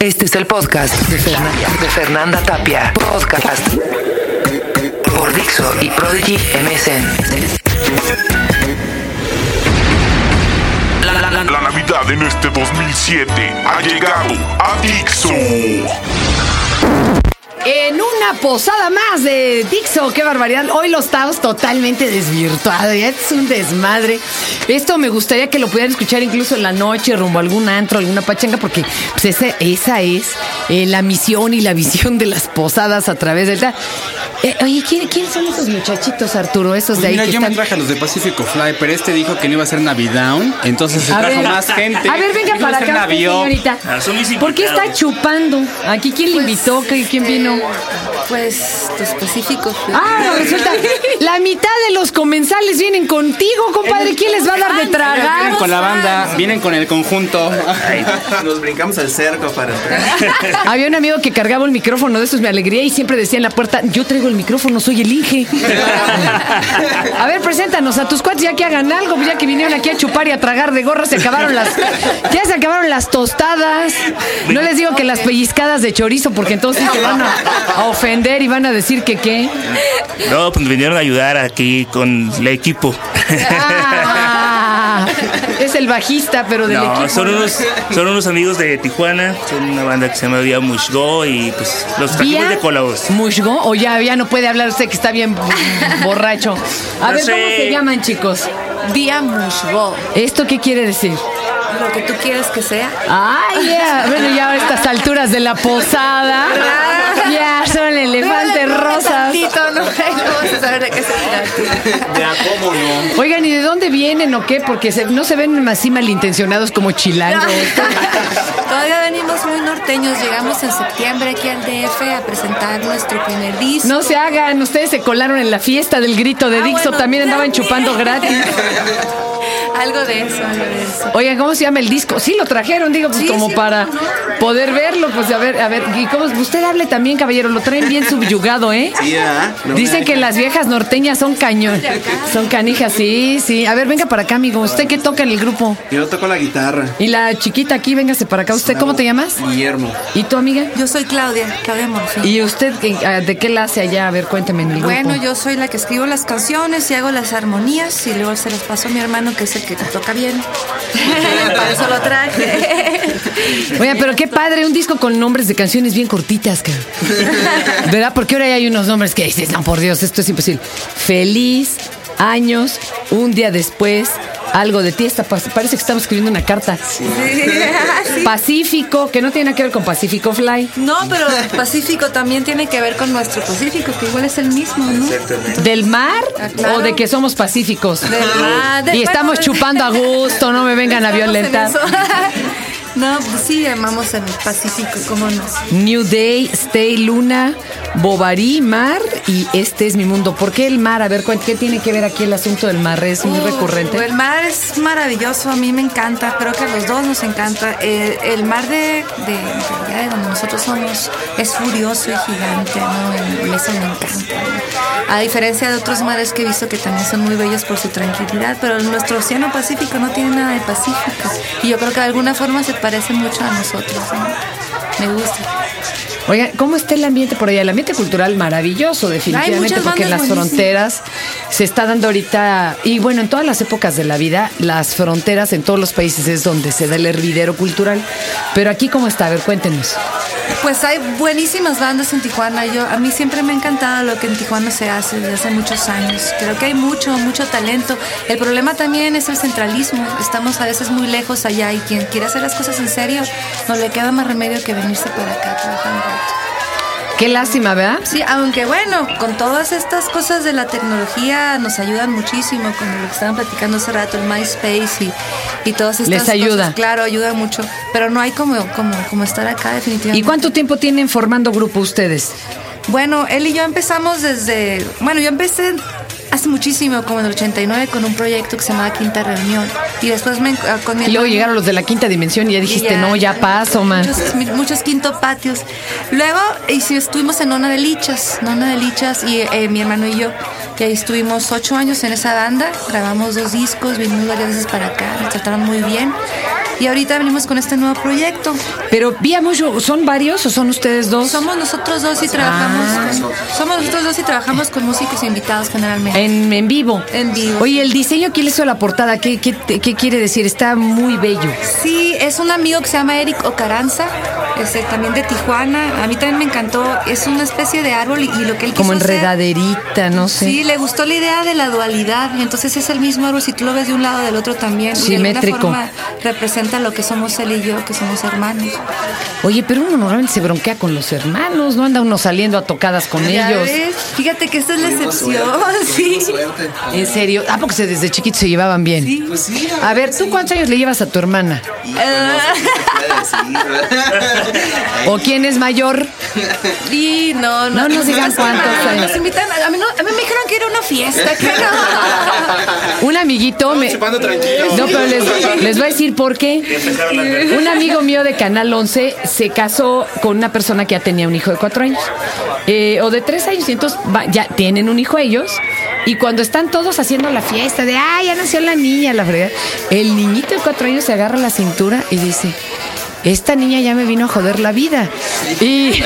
Este es el podcast de, Fernan- de Fernanda Tapia. Podcast por Dixo y Prodigy MSN. La, la, la, La Navidad en este 2007 ha llegado a Dixo. En una posada más de Dixo, qué barbaridad. Hoy lo estamos totalmente desvirtuado, ya es un desmadre. Esto me gustaría que lo pudieran escuchar incluso en la noche, rumbo a algún antro, alguna pachanga, porque pues, ese- esa es eh, la misión y la visión de las posadas a través del... Eh, oye, ¿quién, quién son esos muchachitos, Arturo? Esos de ahí Mira, que yo me están... traje a los de Pacifico Fly, pero este dijo que no iba a ser Navidown, entonces se A trajo ver, más gente. A ver, venga para "Va a ser acá, Navidad". señorita. Ah, ¿Por qué está chupando? ¿Aquí quién le invitó? ¿Qué- ¿Quién vino? Pues tus pacíficos. Ah, resulta, la mitad de los comensales vienen contigo, compadre. ¿Quién les va a dar de Vienen tragar? con la banda, vienen con el conjunto. Nos brincamos al cerco para entrar. Había un amigo que cargaba el micrófono de esos, me alegría, y siempre decía en la puerta, yo traigo el micrófono, soy el Inge. A ver, preséntanos a tus cuates ya que hagan algo, ya que vinieron aquí a chupar y a tragar de gorra, se acabaron las, ya se acabaron las tostadas. No les digo que las pellizcadas de chorizo, porque entonces sí te van a, a ofender y van a decir que qué. No, pues vinieron a ayudar aquí con el equipo. Ah, es el bajista, pero del No, equipo. son unos, son unos amigos de Tijuana, son una banda que se llama Vía Mushgo y pues los trajimos ¿Vía de Colaos. Mushgo? O ya, ya no puede hablar usted que está bien borracho. A No ver, ¿cómo se llaman, chicos? Día Mushgo. ¿Esto qué quiere decir? Lo que tú quieres que sea. Ay, ya. Bueno, ya a estas alturas de la posada. Ya son elefantes rosas. Tantito, no, no vas a saber de qué se trata. Ya, ¿cómo no? Oigan, ¿y de dónde vienen o qué? Porque se- no se ven así malintencionados como chilangos. Todavía venimos muy norteños. Llegamos en septiembre aquí al DF a presentar nuestro primer disco. No se hagan, ustedes se colaron en la fiesta del grito de Ah, Dixo, bueno, también andaban chupando gratis. Algo de eso, algo de eso. Oigan, ¿cómo se llama el disco? Sí, lo trajeron, digo, pues Sí, como sí, para ¿cómo poder verlo, pues a ver, a ver, y cómo, usted hable también, caballero, lo traen bien subyugado, ¿eh? Sí, ¿ah? No Dicen que las viejas norteñas son cañón, son canijas, sí, sí. A ver, venga para acá, amigo, ¿usted qué toca en el grupo? Yo toco la guitarra. Y la chiquita aquí, véngase para acá, ¿usted cómo te llamas? Guillermo. ¿Y tu amiga? Yo soy Claudia, Claudia Morfín. ¿Y usted qué- ah, de qué la hace allá? A ver, cuénteme en el grupo. Bueno, yo soy la que escribo las canciones y hago las armonías y luego se las paso a mi hermano que es el que toca bien. Para eso lo traje. Oiga, pero qué padre, un disco con nombres de canciones bien cortitas, cabrón. ¿Verdad? Porque ahora hay unos nombres que dices, no, por Dios, esto es imposible. Feliz, años, un día después, algo de ti. Esta pa- parece que estamos escribiendo una carta. Sí. Pacífico, que no tiene nada que ver con Pacífico Fly. No, pero Pacífico también tiene que ver con nuestro Pacífico, que igual es el mismo, ¿no? ¿Del mar Ah, claro. o de que somos pacíficos? Del mar, y estamos bueno, chupando a gusto, no me vengan a violentar. No, pues sí, amamos el Pacífico, ¿cómo no? New Day, Stay Luna, Bovary, Mar y Este es mi mundo. ¿Por qué el mar? A ver, ¿cuál- ¿qué tiene que ver aquí el asunto del mar? Es muy Uh, recurrente. El mar es maravilloso, a mí me encanta, creo que a los dos nos encanta. Eh, el mar de, de, de donde nosotros somos es furioso y gigante, ¿no? Y eso me encanta. ¿no? A diferencia de otros mares que he visto que también son muy bellos por su tranquilidad, pero nuestro océano Pacífico no tiene nada de Pacífico. Y yo creo que de alguna forma se parece mucho a nosotros. ¿no? Me gusta. Oigan, ¿cómo está el ambiente por allá? El ambiente cultural maravilloso, definitivamente, porque en las buenísimas. fronteras se está dando ahorita, y bueno, en todas las épocas de la vida, las fronteras en todos los países es donde se da el hervidero cultural. Pero aquí, ¿cómo está? A ver, cuéntenos. Pues hay buenísimas bandas en Tijuana. Yo a mí siempre me ha encantado lo que en Tijuana se hace desde hace muchos años. Creo que hay mucho, mucho talento. El problema también es el centralismo. Estamos a veces muy lejos allá y quien quiere hacer las cosas en serio no le queda más remedio que venirse para acá a. Qué lástima, ¿verdad? Sí, aunque bueno, con todas estas cosas de la tecnología nos ayudan muchísimo, como lo que estaban platicando hace rato, el MySpace y, y todas estas Les cosas. ayuda. Claro, ayuda mucho, pero no hay como, como, como estar acá definitivamente. ¿Y cuánto tiempo tienen formando grupo ustedes? Bueno, él y yo empezamos desde. Bueno, yo empecé hace muchísimo, como en el 89, con un proyecto que se llamaba Quinta Reunión. Y después me, con mi Y luego llegaron los de la quinta dimensión y ya dijiste, y ya- no, ya paso, man. Muchos, muchos quinto patios. Luego y sí, estuvimos en Nona de Lichas, Nona de Lichas y eh, mi hermano y yo. Y ahí estuvimos ocho años en esa banda, grabamos dos discos, vinimos varias veces para acá, nos trataron muy bien. Y ahorita venimos con este nuevo proyecto. Pero Vía Mucho, ¿son varios o son ustedes dos? Somos nosotros dos y trabajamos Ah. con, somos nosotros dos y trabajamos con músicos invitados generalmente. En, en vivo. En vivo. Oye, el diseño, ¿quién le hizo la portada? ¿Qué, qué, qué quiere decir? Está muy bello. Sí, es un amigo que se llama Eric Ocaranza, este, también de Tijuana. A mí también me encantó. Es una especie de árbol y, y lo que él Como quiso hacer- enredaderita, no sé. Sí, le gustó la idea de la dualidad. Entonces es el mismo árbol si tú lo ves de un lado del otro también. Y de alguna Simétrico. forma representa lo que somos él y yo, que somos hermanos. Oye, pero uno normalmente se bronquea con los hermanos, no anda uno saliendo a tocadas con ¿Ya ellos. ves? Fíjate que esta es la excepción. Sí. Suerte. En serio, ah, porque se- desde chiquitos se llevaban bien. Sí. Pues sí. A ver, ¿tú cuántos años le llevas a tu hermana? Híjole, no sé si se puede decir, ¿verdad? ¿O quién es mayor? Y no, No nos digan cuántos años. Nos invitan, a mí, no- a mí me dijeron que era una fiesta, que no. Un amiguito me... Chupando tranquilo. No, pero les, les voy a decir por qué. Un amigo mío de Canal 11 se casó con una persona que ya tenía un hijo de cuatro años. Eh, o de tres años, y entonces va- ya tienen un hijo ellos. Y cuando están todos haciendo la fiesta de, ah, ya nació la niña, la fregada, el niñito de cuatro años se agarra la cintura y dice, esta niña ya me vino a joder la vida. Y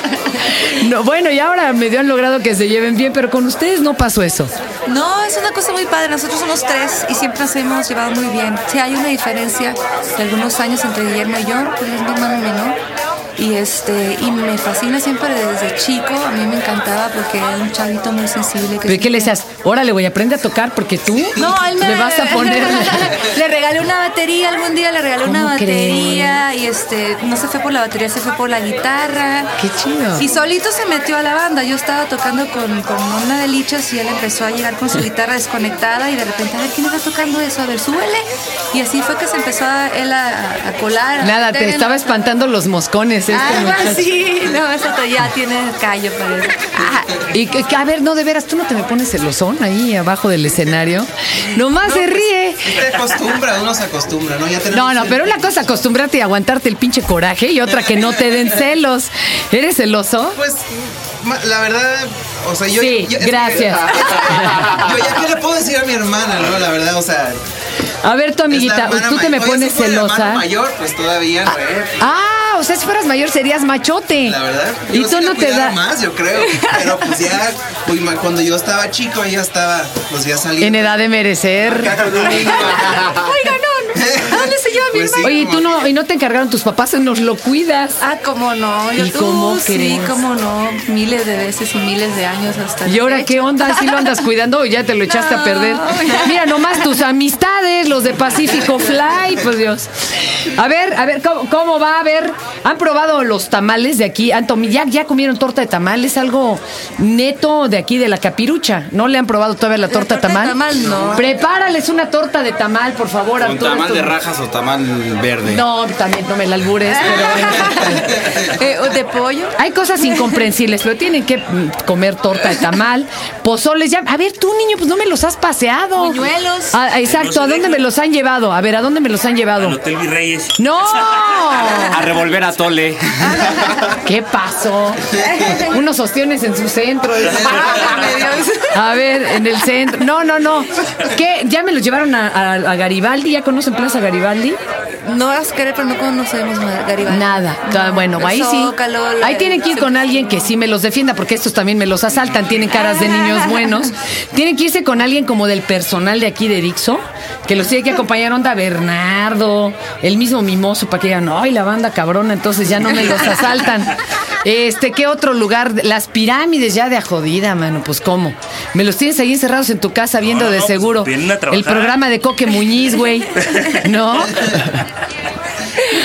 no, bueno, y ahora medio han logrado que se lleven bien, pero con ustedes no pasó eso. No, es una cosa muy padre. Nosotros somos tres y siempre nos hemos llevado muy bien. Sí, hay una diferencia de algunos años entre Guillermo y yo, es mi hermano menor. Y este y me fascina siempre desde chico. A mí me encantaba porque era un chavito muy sensible. Que ¿Pero qué le decías? Órale, voy a aprender a tocar porque tú No, él me, vas a poner. le regalé una batería algún día, le regalé una ¿Cómo batería y este no se fue por la batería, se fue por la guitarra. Qué chido. Y solito se metió a la banda. Yo estaba tocando con, con una de lichas y él empezó a llegar con su guitarra desconectada y de repente, a ver, ¿quién está tocando eso? A ver, súbele. Y así fue que se empezó a, él a, a colar. Nada, te estaba espantando los moscones este Algo muchacho. así. No, eso te- ya tiene callo para eso. Ah, Y que, que, a ver, no, de veras, tú no te me pones celosón ahí abajo del escenario. Nomás se ríe. Se acostumbra, uno se acostumbra, ¿no? Ya tenemos No, no, pero una cosa acostumbrarte y aguantarte el pinche coraje y otra que no te den celos. ¿Eres celoso? Pues, la verdad, o sea, yo... Sí, yo- que- gracias. yo ya, ¿qué le puedo decir a mi hermana, no? La verdad, o sea... A ver, tu amiguita, tú te me pones celosa. mayor, pues todavía, güey. Ah, o sea, si fueras mayor serías machote. La verdad. Y tú no te das. más, yo creo. Pero pues ya, uy, ma- cuando yo estaba chico, ella estaba, pues ya saliendo. En edad de merecer. Oiga, no, no. ¿A dónde se lleva mi Pues hermano? sí. Oye, ¿y tú no, y no te encargaron tus papás, nos lo cuidas. Ah, cómo no. Yo ¿Y tú, cómo sí, crees? cómo no. Miles de veces y miles de años hasta. ¿Y ahora qué onda? ¿Sí lo andas cuidando o ya te lo echaste a perder? Mira, nomás tus amistades, los de Pacífico Fly, pues Dios. A ver, a ver, ¿cómo, cómo va? A ver, ¿han probado los tamales de aquí? ¿Han tomi- ya, ¿Ya comieron torta de tamal? Es algo neto de aquí, de la capirucha. ¿No le han probado todavía la torta, torta de tamal? tamal, no. Prepárales una torta de tamal, por favor, ¿Con Arturo. tamal de rajas o tamal verde? No, también no me la albures, pero bueno. Eh, ¿o ¿De pollo? Hay cosas incomprensibles, pero tienen que comer torta de tamal, pozoles. Ya, a ver, tú, niño, pues no me los has paseado. Buñuelos. Ah, exacto, ¿a dónde me los han llevado? A ver, ¿a dónde me los han Al llevado? Hotel Virreyes. ¡No! A revolver a Tole. ¿Qué pasó? Unos ostiones en su centro. A ver, en el centro. No, no, no. ¿Qué? ¿Ya me los llevaron a, a- a Garibaldi? ¿Ya conocen Plaza Garibaldi? No vas a querer, pero no conocemos ma- Garibaldi. Nada. Ah, No. bueno, ahí sí. Zócalo, Ahí tienen que ir con alguien que sí me los defienda, porque estos también me los asaltan, tienen caras de niños buenos. Tienen que irse con alguien como del personal de aquí de Dixo, que los tiene que acompañar onda Bernardo, el mismo mimoso, para que digan, ay, la banda cabrona, entonces ya no me los asaltan. Este, ¿qué otro lugar? Las pirámides ya de a jodida, mano, pues cómo. Me los tienes ahí encerrados en tu casa viendo No, no, de no, pues, seguro vienen a trabajar. el programa de Coque Muñiz, güey. ¿No?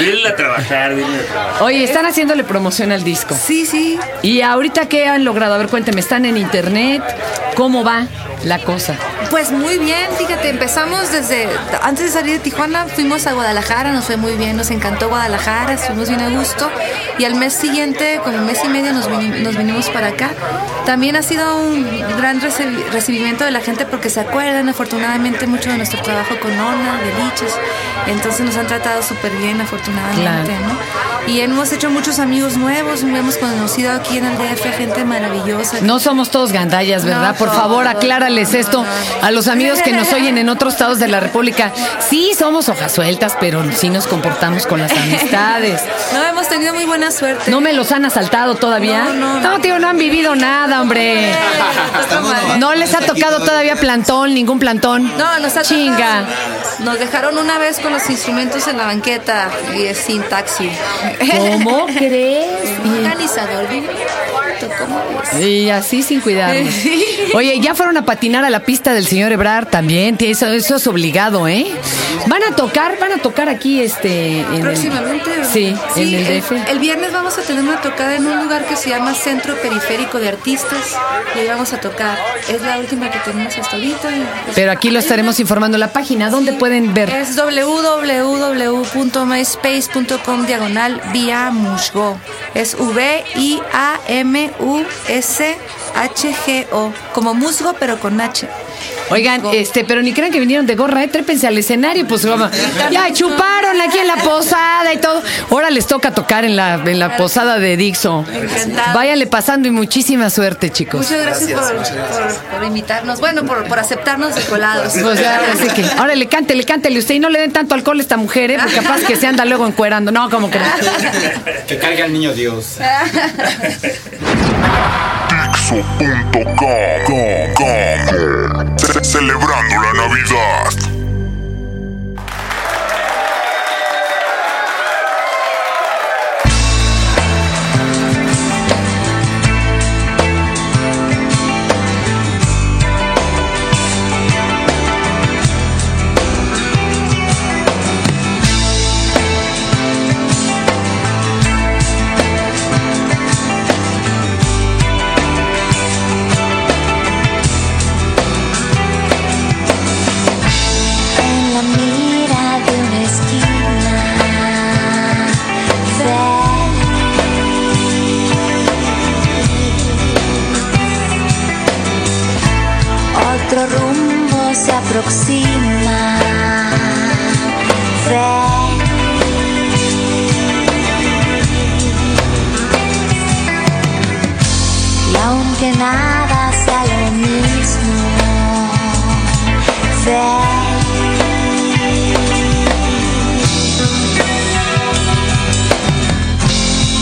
Vienen a trabajar, vienen a trabajar. Oye, están haciéndole promoción al disco. Sí, sí. ¿Y ahorita qué han logrado? A ver, cuénteme, ¿están en internet? ¿Cómo va la cosa? Pues muy bien, fíjate, empezamos desde antes de salir de Tijuana, fuimos a Guadalajara, nos fue muy bien, nos encantó Guadalajara, estuvimos bien a gusto y al mes siguiente, como un mes y medio, nos, vini- nos vinimos para acá. También ha sido un gran recibi- recibimiento de la gente porque se acuerdan afortunadamente mucho de nuestro trabajo con Ona, de Liches Entonces nos han tratado súper bien, afortunadamente, Claro. ¿no? Y hemos hecho muchos amigos nuevos, hemos conocido aquí en el DF gente maravillosa. No somos todos gandallas, ¿verdad? No, Por favor, aclárales esto a los amigos que nos oyen en otros estados de la República. Sí, somos hojas sueltas, pero sí nos comportamos con las amistades. No, hemos tenido muy buena suerte. ¿No me los han asaltado todavía? No, no, no. tío, no han vivido nada, hombre. No les ha tocado todavía plantón, ningún plantón. No, nos ha Chinga. tocado. Nos dejaron una vez con los instrumentos en la banqueta y es sin taxi. ¿Cómo crees? Un organizador ¿cómo ves? Y así sin cuidarnos. Oye, ya fueron a patinar a la pista del señor Ebrar también. Eso, eso es obligado, ¿eh? Van a tocar, van a tocar aquí este. en el- Próximamente. sí, en el DF. El, viernes vamos a tener una tocada en un lugar que se llama Centro Periférico de Artistas. Y ahí vamos a tocar. Es la última que tenemos hasta ahorita. pues, Pero aquí lo estaremos informando. La página, ¿dónde pueden ver? Es www.myspace.com diagonal vía musgo. Es V-I-A-M-U-S-H-G-O. Como musgo, pero con H. Oigan, este, pero ni crean que vinieron de gorra, ¿eh? Trépense al escenario, pues vamos. Ya chuparon aquí en la posada y todo. Ahora les toca tocar en la, en la posada de Dixo. Encantado. Váyanle pasando y muchísima suerte, chicos. Muchas gracias, por, por- por invitarnos. Bueno, por, por aceptarnos de colados. Pues ya, así que, ahora le cántele, cántele usted y no le den tanto alcohol a esta mujer, ¿eh? Porque capaz que se anda luego encuerando. No, como que no. Que cargue al niño Dios. Celebrando la Navidad. Rumbo se aproxima. Feliz. Y aunque nada sea lo mismo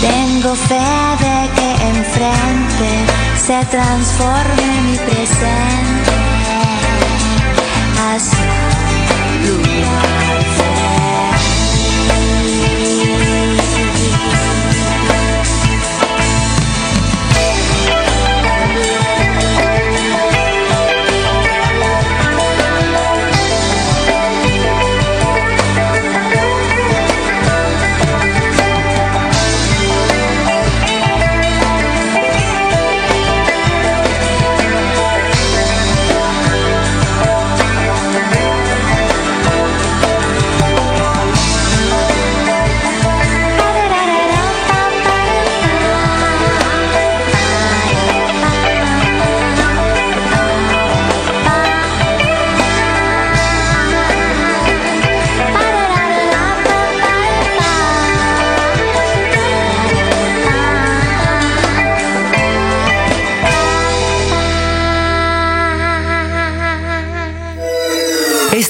Tengo fe de que enfrente se transforme mi presente hacia un